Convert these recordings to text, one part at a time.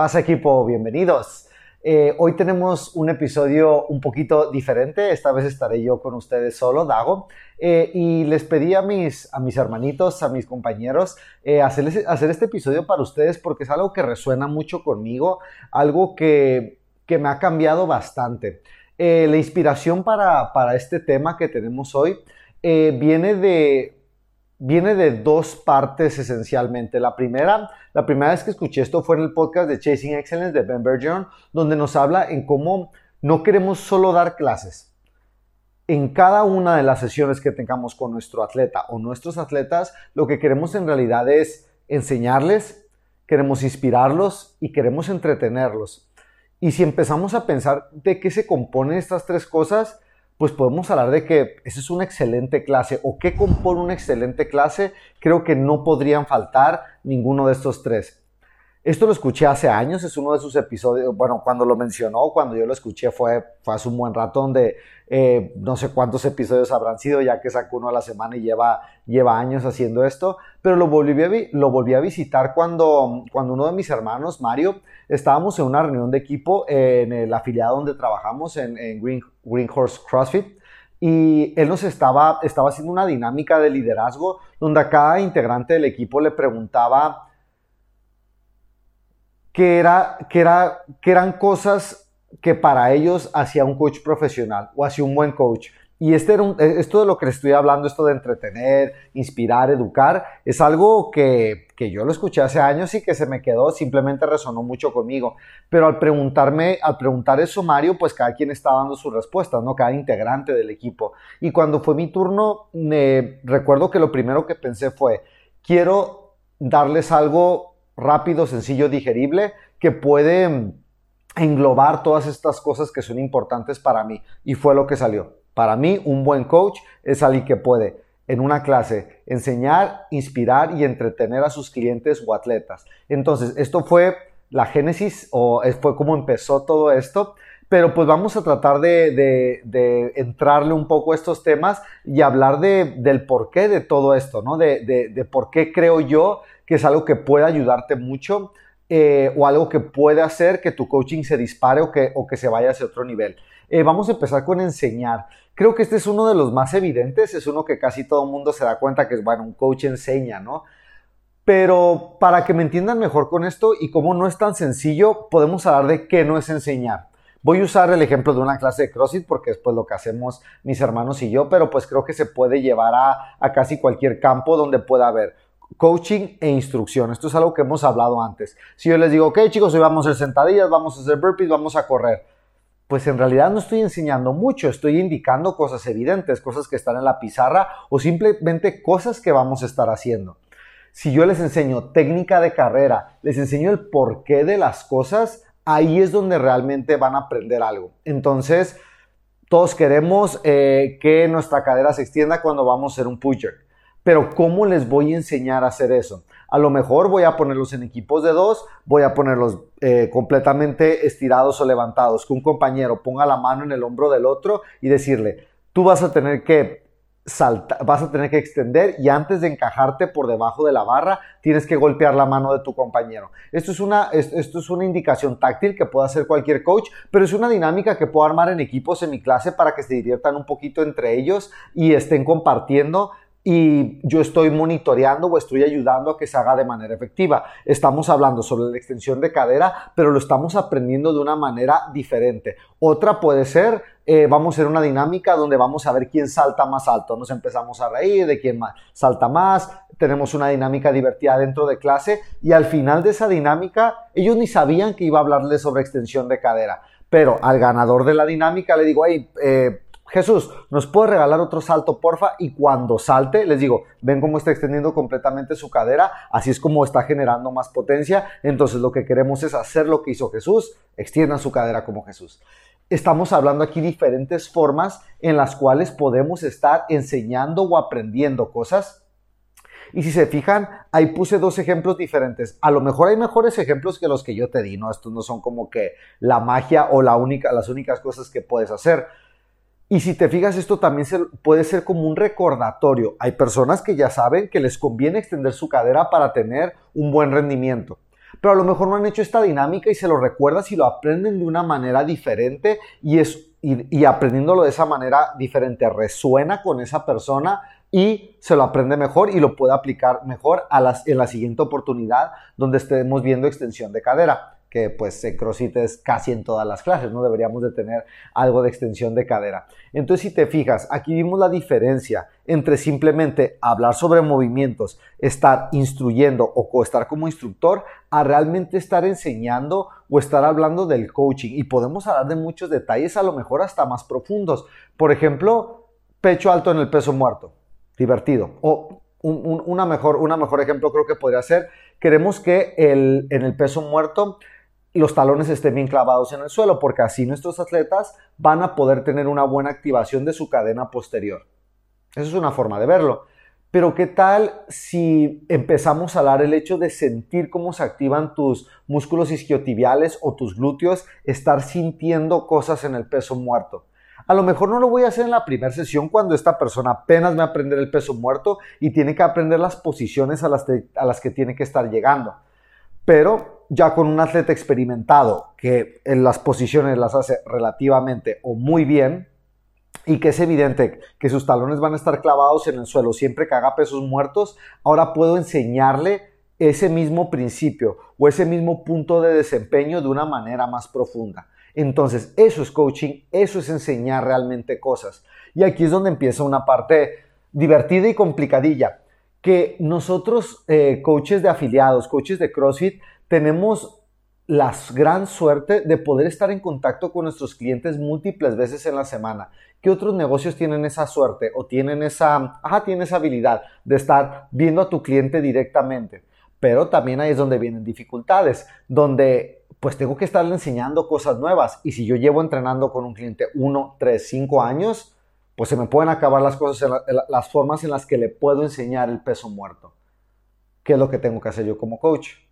pasa equipo? Bienvenidos. Eh, hoy tenemos un episodio un poquito diferente. Esta vez estaré yo con ustedes solo, Dago. Eh, y les pedí a mis, a mis hermanitos, a mis compañeros, eh, hacer este episodio para ustedes porque es algo que resuena mucho conmigo, algo que, que me ha cambiado bastante. la inspiración para, para, este tema que tenemos hoy viene de, viene de dos partes esencialmente. La primera, la primera vez que escuché esto fue en el podcast de Chasing Excellence de Ben Bergeron, donde nos habla en cómo no queremos solo dar clases. En cada una de las sesiones que tengamos con nuestro atleta o nuestros atletas, lo que queremos en realidad es enseñarles, queremos inspirarlos y queremos entretenerlos. Y si empezamos a pensar de qué se componen estas tres cosas, pues podemos hablar de que esa es una excelente clase o qué compone una excelente clase, creo que no podrían faltar ninguno de estos tres. Esto lo escuché hace años, es uno de sus episodios, bueno, cuando lo mencionó, cuando yo lo escuché fue, fue hace un buen rato donde eh, no sé cuántos episodios habrán sido, ya que sacó uno a la semana y lleva, lleva años haciendo esto, pero lo volví a, lo volví a visitar cuando, cuando uno de mis hermanos, Mario, estábamos en una reunión de equipo en el afiliado donde trabajamos, en, Green, Horse CrossFit, y él nos estaba, estaba haciendo una dinámica de liderazgo donde a cada integrante del equipo le preguntaba que, era, que, era, que eran cosas que para ellos hacía un coach profesional o hacía un buen coach. Y este era esto de lo que les estoy hablando, esto de entretener, inspirar, educar, es algo que, que, yo lo escuché hace años y que se me quedó, simplemente resonó mucho conmigo. Pero al preguntarme, al preguntar eso, Mario, pues cada quien está dando su respuesta, ¿no? Cada integrante del equipo. Y cuando fue mi turno, me recuerdo que lo primero que pensé fue, quiero darles algo rápido, sencillo, digerible, que puede englobar todas estas cosas que son importantes para mí. Y fue lo que salió. Para mí, un buen coach es alguien que puede en una clase enseñar, inspirar y entretener a sus clientes o atletas. Entonces, esto fue la génesis o fue como empezó todo esto. Pero pues vamos a tratar de, entrarle un poco a estos temas y hablar del porqué de todo esto, ¿no? De por qué creo yo que es algo que puede ayudarte mucho eh, o algo que puede hacer que tu coaching se dispare o que, o que se vaya hacia otro nivel. Eh, vamos a empezar con enseñar. Creo que este es uno de los más evidentes, es uno que casi todo el mundo se da cuenta que bueno, un coach enseña, ¿no? Pero para que me entiendan mejor con esto y como no es tan sencillo, podemos hablar de qué no es enseñar. Voy a usar el ejemplo de una clase de CrossFit porque es pues lo que hacemos mis hermanos y yo, pero pues creo que se puede llevar a, a casi cualquier campo donde pueda haber coaching e instrucción. Esto es algo que hemos hablado antes. Si yo les digo, ok chicos, hoy vamos a hacer sentadillas, vamos a hacer burpees, vamos a correr. Pues en realidad no estoy enseñando mucho, estoy indicando cosas evidentes, cosas que están en la pizarra o simplemente cosas que vamos a estar haciendo. Si yo les enseño técnica de carrera, les enseño el porqué de las cosas, ahí es donde realmente van a aprender algo. Entonces, todos queremos eh, que nuestra cadera se extienda cuando vamos a hacer un pusher pero ¿cómo les voy a enseñar a hacer eso? A lo mejor voy a ponerlos en equipos de dos, voy a ponerlos eh, completamente estirados o levantados, que un compañero ponga la mano en el hombro del otro y decirle, tú vas a tener que saltar, vas a tener que extender y antes de encajarte por debajo de la barra, tienes que golpear la mano de tu compañero. Esto es una, esto es una indicación táctil que puede hacer cualquier coach, pero es una dinámica que puedo armar en equipos en mi clase para que se diviertan un poquito entre ellos y estén compartiendo y yo estoy monitoreando o estoy ayudando a que se haga de manera efectiva. Estamos hablando sobre la extensión de cadera, pero lo estamos aprendiendo de una manera diferente. Otra puede ser, eh, vamos a hacer una dinámica donde vamos a ver quién salta más alto. Nos empezamos a reír de quién salta más, tenemos una dinámica divertida dentro de clase y al final de esa dinámica ellos ni sabían que iba a hablarles sobre extensión de cadera. Pero al ganador de la dinámica le digo, hey, eh, Jesús, ¿nos puede regalar otro salto, porfa? Y cuando salte, les digo, ven cómo está extendiendo completamente su cadera, así es como está generando más potencia. Entonces lo que queremos es hacer lo que hizo Jesús, extiendan su cadera como Jesús. Estamos hablando aquí diferentes formas en las cuales podemos estar enseñando o aprendiendo cosas. Y si se fijan, ahí puse dos ejemplos diferentes. A lo mejor hay mejores ejemplos que los que yo te di, ¿no? Estos no son como que la magia o las únicas cosas que puedes hacer y si te fijas, esto también puede ser como un recordatorio. Hay personas que ya saben que les conviene extender su cadera para tener un buen rendimiento. pero a lo mejor no han hecho esta dinámica y se lo recuerdas y lo aprenden de una manera diferente y, es, y, aprendiéndolo de esa manera diferente resuena con esa persona y se lo aprende mejor y lo puede aplicar mejor en la siguiente oportunidad donde estemos viendo extensión de cadera que pues en CrossFit es casi en todas las clases, ¿no? Deberíamos de tener algo de extensión de cadera. Entonces, si te fijas, aquí vimos la diferencia entre simplemente hablar sobre movimientos, estar instruyendo o estar como instructor, a realmente estar enseñando o estar hablando del coaching. Y podemos hablar de muchos detalles, a lo mejor hasta más profundos. Por ejemplo, pecho alto en el peso muerto. Divertido. O un, una mejor, una mejor ejemplo creo que podría ser, queremos que el, en el peso muerto los talones estén bien clavados en el suelo, porque así nuestros atletas van a poder tener una buena activación de su cadena posterior. Esa es una forma de verlo. Pero ¿qué tal si empezamos a hablar el hecho de sentir cómo se activan tus músculos isquiotibiales o tus glúteos, estar sintiendo cosas en el peso muerto? A lo mejor no lo voy a hacer en la primera sesión cuando esta persona apenas me aprender el peso muerto y tiene que aprender las posiciones a las, a las que tiene que estar llegando. Pero ya con un atleta experimentado que en las posiciones las hace relativamente o muy bien y que es evidente que sus talones van a estar clavados en el suelo siempre que haga pesos muertos, ahora puedo enseñarle ese mismo principio o ese mismo punto de desempeño de una manera más profunda. Entonces, eso es coaching, eso es enseñar realmente cosas. Y aquí es donde empieza una parte divertida y complicadilla, que nosotros, eh, coaches de afiliados, coaches de CrossFit, tenemos la gran suerte de poder estar en contacto con nuestros clientes múltiples veces en la semana. ¿Qué otros negocios tienen esa suerte o tienen esa, ajá, tienen esa habilidad de estar viendo a tu cliente directamente? Pero también ahí es donde vienen dificultades, donde pues tengo que estarle enseñando cosas nuevas. Y si yo llevo entrenando con un cliente uno, tres, cinco años, pues se me pueden acabar las cosas, las formas en las que le puedo enseñar el peso muerto. ¿Qué es lo que tengo que hacer yo como coach?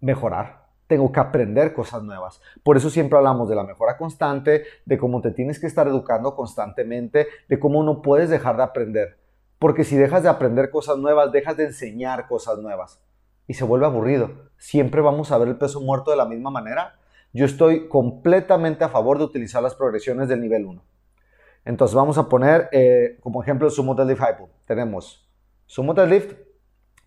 Mejorar. Tengo que aprender cosas nuevas. Por eso siempre hablamos de la mejora constante, de cómo te tienes que estar educando constantemente, de cómo no puedes dejar de aprender. Porque si dejas de aprender cosas nuevas, dejas de enseñar cosas nuevas. Y se vuelve aburrido. Siempre vamos a ver el peso muerto de la misma manera. Yo estoy completamente a favor de utilizar las progresiones del nivel 1. Entonces vamos a poner eh, como ejemplo el sumo deadlift high Tenemos sumo deadlift,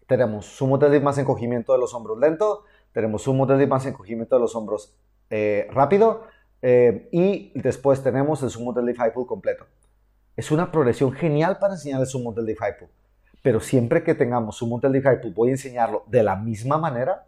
tenemos sumo deadlift más encogimiento de los hombros lento, tenemos un modelo de más encogimiento de los hombros eh, rápido eh, y después tenemos el sumo deadlift high pull completo. Es una progresión genial para enseñar el sumo deadlift high pull, pero siempre que tengamos sumo deadlift high pull voy a enseñarlo de la misma manera,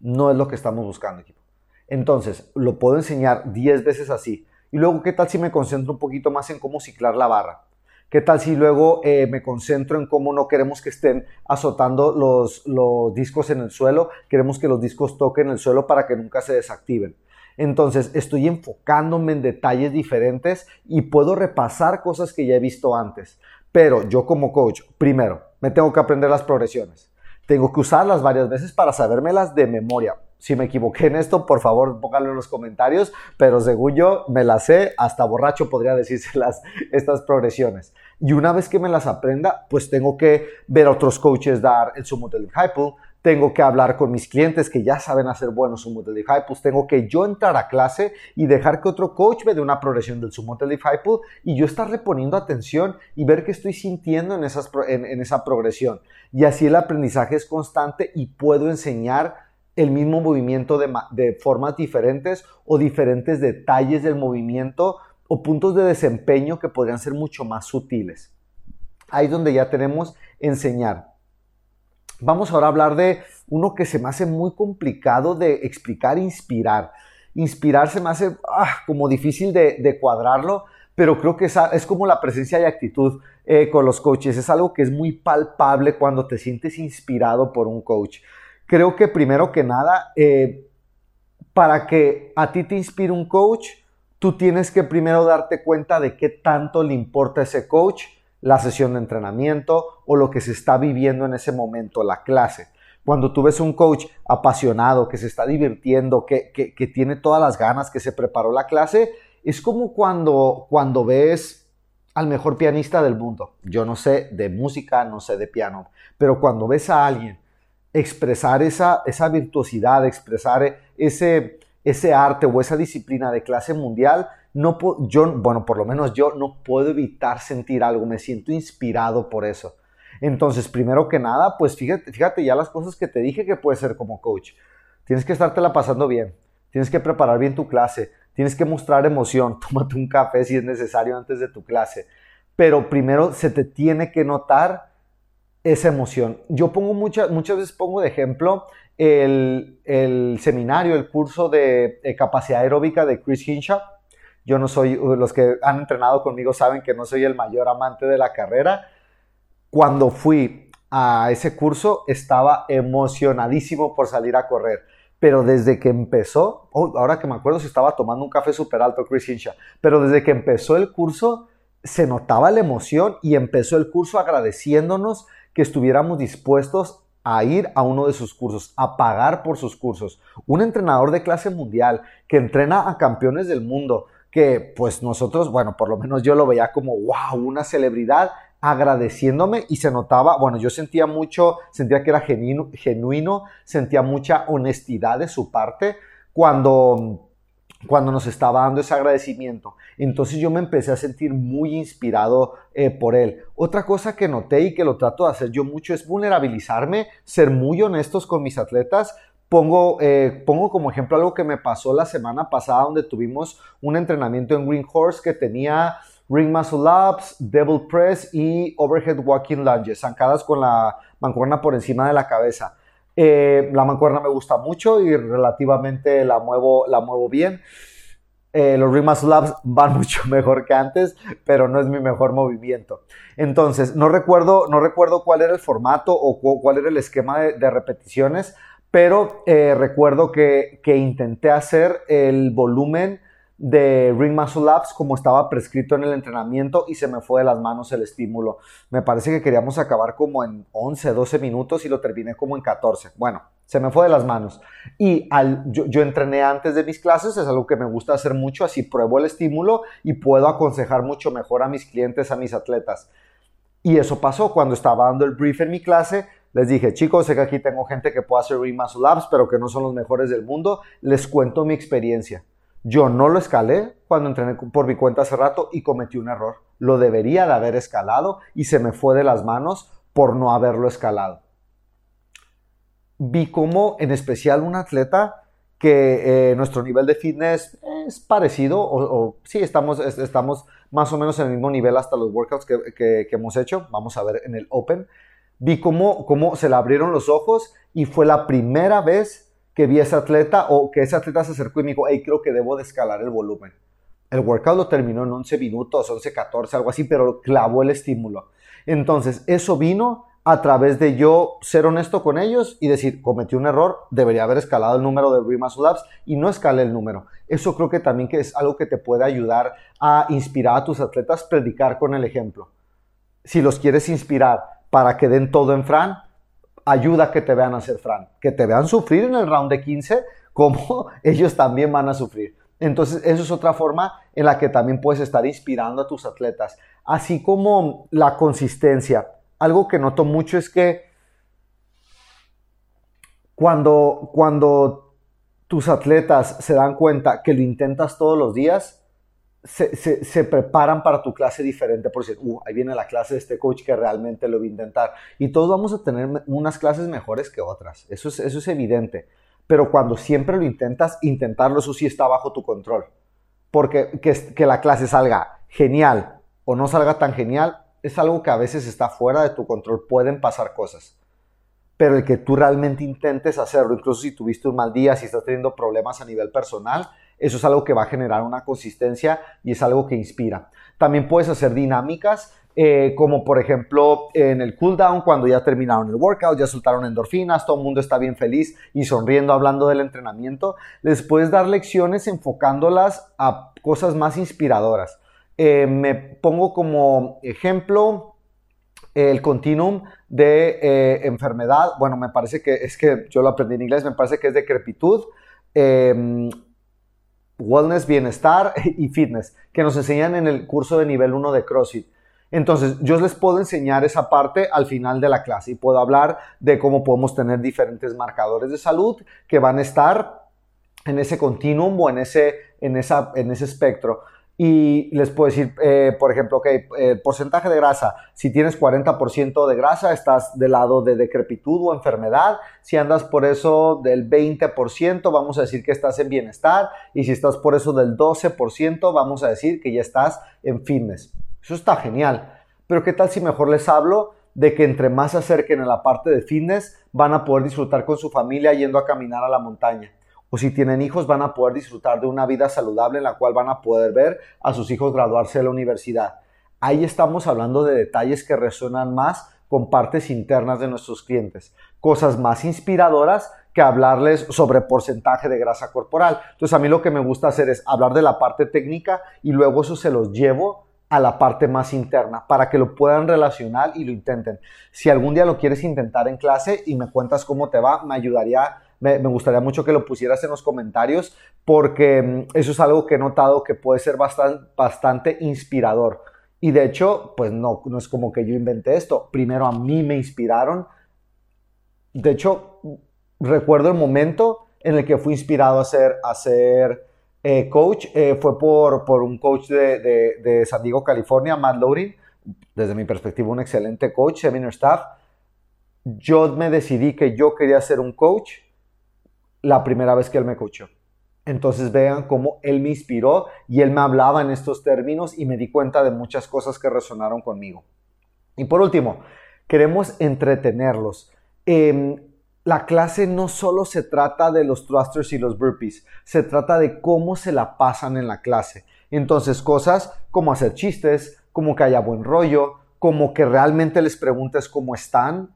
no es lo que estamos buscando, equipo. Entonces, lo puedo enseñar 10 veces así. Y luego, ¿qué tal si me concentro un poquito más en cómo ciclar la barra? ¿Qué tal si luego eh, me concentro en cómo no queremos que estén azotando los, los discos en el suelo? Queremos que los discos toquen el suelo para que nunca se desactiven. Entonces, estoy enfocándome en detalles diferentes y puedo repasar cosas que ya he visto antes. Pero yo como coach, primero, me tengo que aprender las progresiones. Tengo que usarlas varias veces para sabérmelas de memoria. Si me equivoqué en esto, por favor, pónganlo en los comentarios, pero según yo me las sé, hasta borracho podría decírselas estas progresiones. Y una vez que me las aprenda, pues tengo que ver otros coaches dar el sumo del pull, tengo que hablar con mis clientes que ya saben hacer buenos sumo del high pull, tengo que yo entrar a clase y dejar que otro coach me dé una progresión del sumo del pull y yo estar reponiendo atención y ver qué estoy sintiendo en, esas, en esa progresión. Y así el aprendizaje es constante y puedo enseñar el mismo movimiento de, formas diferentes o diferentes detalles del movimiento o puntos de desempeño que podrían ser mucho más sutiles. Ahí es donde ya tenemos enseñar. Vamos ahora a hablar de uno que se me hace muy complicado de explicar, inspirar. Inspirar se me hace ah, como difícil de, cuadrarlo, pero creo que es, como la presencia y actitud eh, con los coaches. Es algo que es muy palpable cuando te sientes inspirado por un coach creo que primero que nada, eh, para que a ti te inspire un coach, tú tienes que primero darte cuenta de qué tanto le importa a ese coach la sesión de entrenamiento o lo que se está viviendo en ese momento, la clase. Cuando tú ves un coach apasionado, que se está divirtiendo, que, que, tiene todas las ganas, que se preparó la clase, es como cuando, cuando ves al mejor pianista del mundo. Yo no sé de música, no sé de piano, pero cuando ves a alguien expresar esa, esa virtuosidad, expresar ese, ese arte o esa disciplina de clase mundial, no yo, bueno, por lo menos yo no puedo evitar sentir algo, me siento inspirado por eso. Entonces, primero que nada, pues fíjate, fíjate ya las cosas que te dije que puedes ser como coach. Tienes que estártela pasando bien, tienes que preparar bien tu clase, tienes que mostrar emoción, tómate un café si es necesario antes de tu clase, pero primero se te tiene que notar esa emoción. Yo pongo muchas, muchas veces pongo de ejemplo el, el seminario, el curso de, capacidad aeróbica de Chris Hinshaw. Yo no soy, los que han entrenado conmigo saben que no soy el mayor amante de la carrera. Cuando fui a ese curso estaba emocionadísimo por salir a correr. Pero desde que empezó, oh, ahora que me acuerdo si estaba tomando un café súper alto Chris Hinshaw, pero desde que empezó el curso se notaba la emoción y empezó el curso agradeciéndonos estuviéramos dispuestos a ir a uno de sus cursos, a pagar por sus cursos. Un entrenador de clase mundial que entrena a campeones del mundo, que pues nosotros, bueno, por lo menos yo lo veía como, wow, una celebridad agradeciéndome y se notaba, bueno, yo sentía mucho, sentía que era genuino, genuino sentía mucha honestidad de su parte cuando cuando nos estaba dando ese agradecimiento. Entonces yo me empecé a sentir muy inspirado eh, por él. Otra cosa que noté y que lo trato de hacer yo mucho es vulnerabilizarme, ser muy honestos con mis atletas. Pongo, eh, pongo como ejemplo algo que me pasó la semana pasada donde tuvimos un entrenamiento en Green Horse que tenía ring muscle ups, devil press y overhead walking lunges, zancadas con la mancuerna por encima de la cabeza. Eh, la mancuerna me gusta mucho y relativamente la muevo, la muevo bien. Eh, los Rimas Labs van mucho mejor que antes, pero no es mi mejor movimiento. Entonces, no recuerdo, no recuerdo cuál era el formato o cuál era el esquema de, repeticiones, pero eh, recuerdo que, que intenté hacer el volumen de Ring Muscle Labs como estaba prescrito en el entrenamiento y se me fue de las manos el estímulo. Me parece que queríamos acabar como en 11, 12 minutos y lo terminé como en 14. Bueno, se me fue de las manos. Y yo, yo, entrené antes de mis clases, es algo que me gusta hacer mucho, así pruebo el estímulo y puedo aconsejar mucho mejor a mis clientes, a mis atletas. Y eso pasó cuando estaba dando el brief en mi clase. Les dije, chicos, sé que aquí tengo gente que puede hacer Ring Muscle Labs, pero que no son los mejores del mundo. Les cuento mi experiencia. Yo no lo escalé cuando entrené por mi cuenta hace rato y cometí un error. Lo debería de haber escalado y se me fue de las manos por no haberlo escalado. Vi como en especial un atleta que eh, nuestro nivel de fitness es parecido, o, sí, estamos, estamos más o menos en el mismo nivel hasta los workouts que, hemos hecho, vamos a ver en el Open, vi cómo, cómo se le abrieron los ojos y fue la primera vez que vi a ese atleta o que ese atleta se acercó y me dijo, hey, creo que debo de escalar el volumen. El workout lo terminó en 11 minutos, 11, 14, algo así, pero clavó el estímulo. Entonces, eso vino a través de yo ser honesto con ellos y decir, cometí un error, debería haber escalado el número de Remuscle Labs y no escalé el número. Eso creo que también que es algo que te puede ayudar a inspirar a tus atletas, predicar con el ejemplo. Si los quieres inspirar para que den todo en Fran, ayuda que te vean hacer Fran, que te vean sufrir en el round de 15 como ellos también van a sufrir. Entonces, eso es otra forma en la que también puedes estar inspirando a tus atletas, así como la consistencia. Algo que noto mucho es que cuando, cuando tus atletas se dan cuenta que lo intentas todos los días, se, preparan para tu clase diferente por decir, uh, ahí viene la clase de este coach que realmente lo va a intentar. Y todos vamos a tener unas clases mejores que otras, eso es, eso es evidente. Pero cuando siempre lo intentas, intentarlo, eso sí está bajo tu control. Porque que, que la clase salga genial o no salga tan genial, es algo que a veces está fuera de tu control, pueden pasar cosas. Pero el que tú realmente intentes hacerlo, incluso si tuviste un mal día, si estás teniendo problemas a nivel personal, eso es algo que va a generar una consistencia y es algo que inspira. También puedes hacer dinámicas eh, como por ejemplo en el cooldown, cuando ya terminaron el workout, ya soltaron endorfinas, todo el mundo está bien feliz y sonriendo hablando del entrenamiento, les puedes dar lecciones enfocándolas a cosas más inspiradoras. Eh, me pongo como ejemplo el continuum de eh, enfermedad, bueno, me parece que es que yo lo aprendí en inglés, me parece que es decrepitud, wellness, bienestar y fitness, que nos enseñan en el curso de nivel 1 de CrossFit. Entonces, yo les puedo enseñar esa parte al final de la clase y puedo hablar de cómo podemos tener diferentes marcadores de salud que van a estar en ese continuum o en ese, en esa, en ese espectro. Y les puedo decir, eh, por ejemplo, ok, el porcentaje de grasa, si tienes 40% de grasa, estás del lado de decrepitud o enfermedad. Si andas por eso del 20%, vamos a decir que estás en bienestar. Y si estás por eso del 12%, vamos a decir que ya estás en fitness. Eso está genial. Pero ¿qué tal si mejor les hablo de que entre más se acerquen a la parte de fitness, van a poder disfrutar con su familia yendo a caminar a la montaña? O si tienen hijos, van a poder disfrutar de una vida saludable en la cual van a poder ver a sus hijos graduarse de la universidad. Ahí estamos hablando de detalles que resuenan más con partes internas de nuestros clientes. Cosas más inspiradoras que hablarles sobre porcentaje de grasa corporal. Entonces a mí lo que me gusta hacer es hablar de la parte técnica y luego eso se los llevo a la parte más interna para que lo puedan relacionar y lo intenten. Si algún día lo quieres intentar en clase y me cuentas cómo te va, me ayudaría, me, gustaría mucho que lo pusieras en los comentarios porque mm, eso es algo que he notado que puede ser bastante, bastante inspirador. Y de hecho, pues no, no es como que yo inventé esto. Primero a mí me inspiraron. De hecho, recuerdo el momento en el que fui inspirado a hacer, a hacer eh, coach eh, fue por, por, un coach de, de, San Diego, California, Matt Lowry, desde mi perspectiva un excelente coach, seminar staff. Yo me decidí que yo quería ser un coach la primera vez que él me coachó. Entonces vean cómo él me inspiró y él me hablaba en estos términos y me di cuenta de muchas cosas que resonaron conmigo. Y por último, queremos entretenerlos. Eh, la clase no solo se trata de los thrusters y los burpees, se trata de cómo se la pasan en la clase. Entonces, cosas como hacer chistes, como que haya buen rollo, como que realmente les preguntes cómo están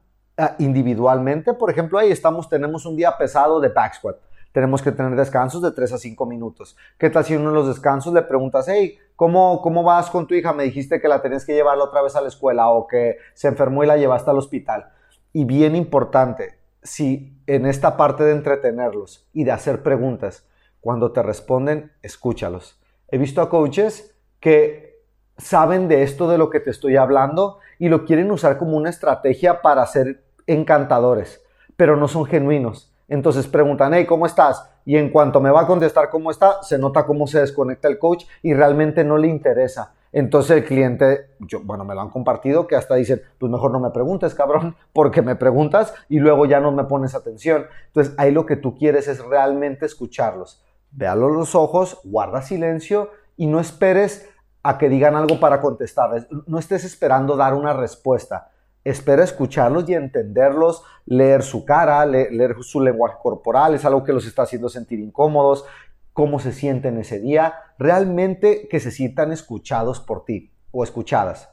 individualmente. Por ejemplo, ahí estamos, tenemos un día pesado de back squat. Tenemos que tener descansos de 3 a 5 minutos. ¿Qué tal si uno de los descansos le preguntas, hey, ¿cómo, ¿cómo vas con tu hija? Me dijiste que la tenías que llevarla otra vez a la escuela o que se enfermó y la llevaste al hospital. Y bien importante, si en esta parte de entretenerlos y de hacer preguntas, cuando te responden, escúchalos. He visto a coaches que saben de esto de lo que te estoy hablando y lo quieren usar como una estrategia para ser encantadores, pero no son genuinos. Entonces preguntan, hey, ¿cómo estás? Y en cuanto me va a contestar cómo está, se nota cómo se desconecta el coach y realmente no le interesa. Entonces el cliente, yo, bueno, me lo han compartido que hasta dicen, pues mejor no me preguntes, cabrón, porque me preguntas y luego ya no me pones atención. Entonces ahí lo que tú quieres es realmente escucharlos. Véalos los ojos, guarda silencio y no esperes a que digan algo para contestarles. No estés esperando dar una respuesta. Espera escucharlos y entenderlos, leer su cara, leer su lenguaje corporal, es algo que los está haciendo sentir incómodos, cómo se sienten ese día, realmente que se sientan escuchados por ti o escuchadas.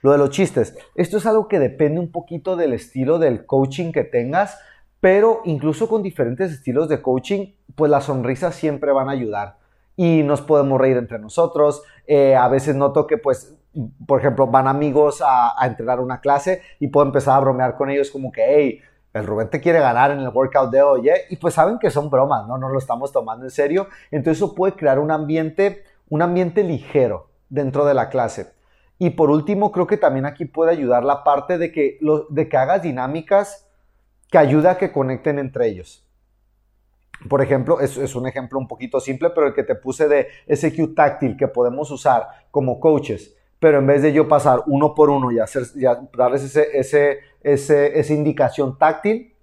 Lo de los chistes, esto es algo que depende un poquito del estilo del coaching que tengas, pero incluso con diferentes estilos de coaching, pues las sonrisas siempre van a ayudar y nos podemos reír entre nosotros. Eh, a veces noto que, pues, por ejemplo, van amigos a, a entrenar una clase y puedo empezar a bromear con ellos como que, hey, el Rubén te quiere ganar en el workout de hoy, ¿eh? y pues saben que son bromas, ¿no? No lo estamos tomando en serio, entonces eso puede crear un ambiente, un ambiente ligero dentro de la clase. Y por último, creo que también aquí puede ayudar la parte de que, lo, de que hagas dinámicas que ayuda a que conecten entre ellos. Por ejemplo, es, es, un ejemplo un poquito simple, pero el que te puse de ese cue táctil que podemos usar como coaches pero en vez de yo pasar uno por uno y, hacer, darles ese, ese, ese, esa indicación táctil,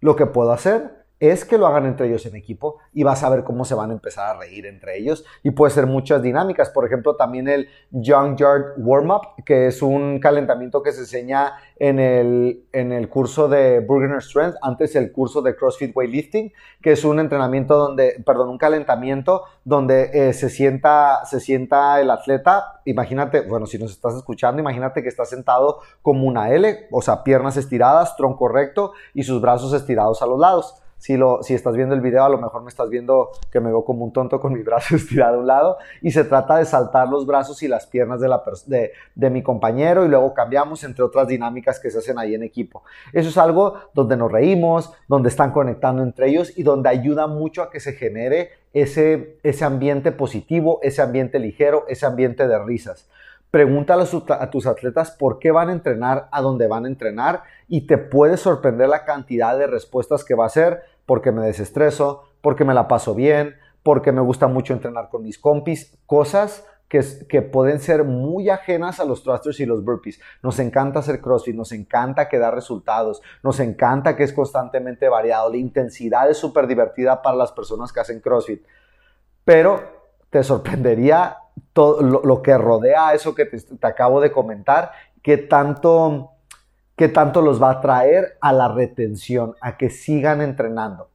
lo que puedo hacer es que lo hagan entre ellos en equipo y vas a ver cómo se van a empezar a reír entre ellos y puede ser muchas dinámicas. Por ejemplo, también el Young Yard Warm Up, que es un calentamiento que se enseña en el, en el curso de Burgener Strength, antes el curso de CrossFit Weightlifting, que es un entrenamiento donde, perdón, un calentamiento donde eh, se, sienta, se sienta el atleta. Imagínate, bueno, si nos estás escuchando, imagínate que está sentado como una L, o sea, piernas estiradas, tronco recto y sus brazos estirados a los lados. Si, lo, si estás viendo el video, a lo mejor me estás viendo que me veo como un tonto con mi brazo estirado a un lado. Y se trata de saltar los brazos y las piernas de, la, de, mi compañero y luego cambiamos entre otras dinámicas que se hacen ahí en equipo. Eso es algo donde nos reímos, donde están conectando entre ellos y donde ayuda mucho a que se genere ese ambiente positivo, ese ambiente ligero, ese ambiente de risas. Pregúntale a tus atletas por qué van a entrenar a dónde van a entrenar y te puede sorprender la cantidad de respuestas que va a ser porque me desestreso, porque me la paso bien, porque me gusta mucho entrenar con mis compis, cosas que, que, pueden ser muy ajenas a los thrusters y los burpees. Nos encanta hacer CrossFit, nos encanta que da resultados, nos encanta que es constantemente variado, la intensidad es súper divertida para las personas que hacen CrossFit, pero te sorprendería todo lo, que rodea eso que te, te acabo de comentar, qué tanto, qué tanto los va a traer a la retención, a que sigan entrenando.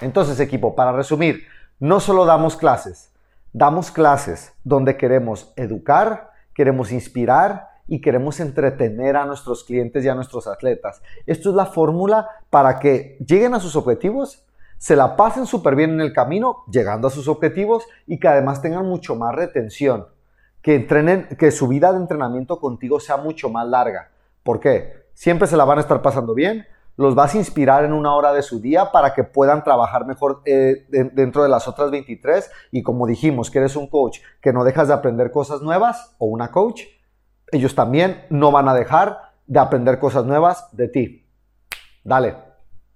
Entonces, equipo, para resumir, no solo damos clases, Damos clases donde queremos educar, queremos inspirar y queremos entretener a nuestros clientes y a nuestros atletas. Esto es la fórmula para que lleguen a sus objetivos, se la pasen súper bien en el camino, llegando a sus objetivos y que además tengan mucho más retención. Que entrenen, que su vida de entrenamiento contigo sea mucho más larga. ¿Por qué? Siempre se la van a estar pasando bien, los vas a inspirar en una hora de su día para que puedan trabajar mejor eh, dentro de las otras 23. Y como dijimos, que eres un coach que no dejas de aprender cosas nuevas o una coach, ellos también no van a dejar de aprender cosas nuevas de ti. Dale.